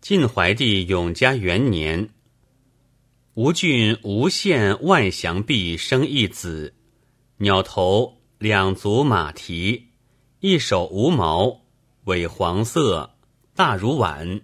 晋怀帝永嘉元年，吴郡吴县外祥壁生一子，鸟头，两足马蹄，一手无毛，尾黄色，大如碗。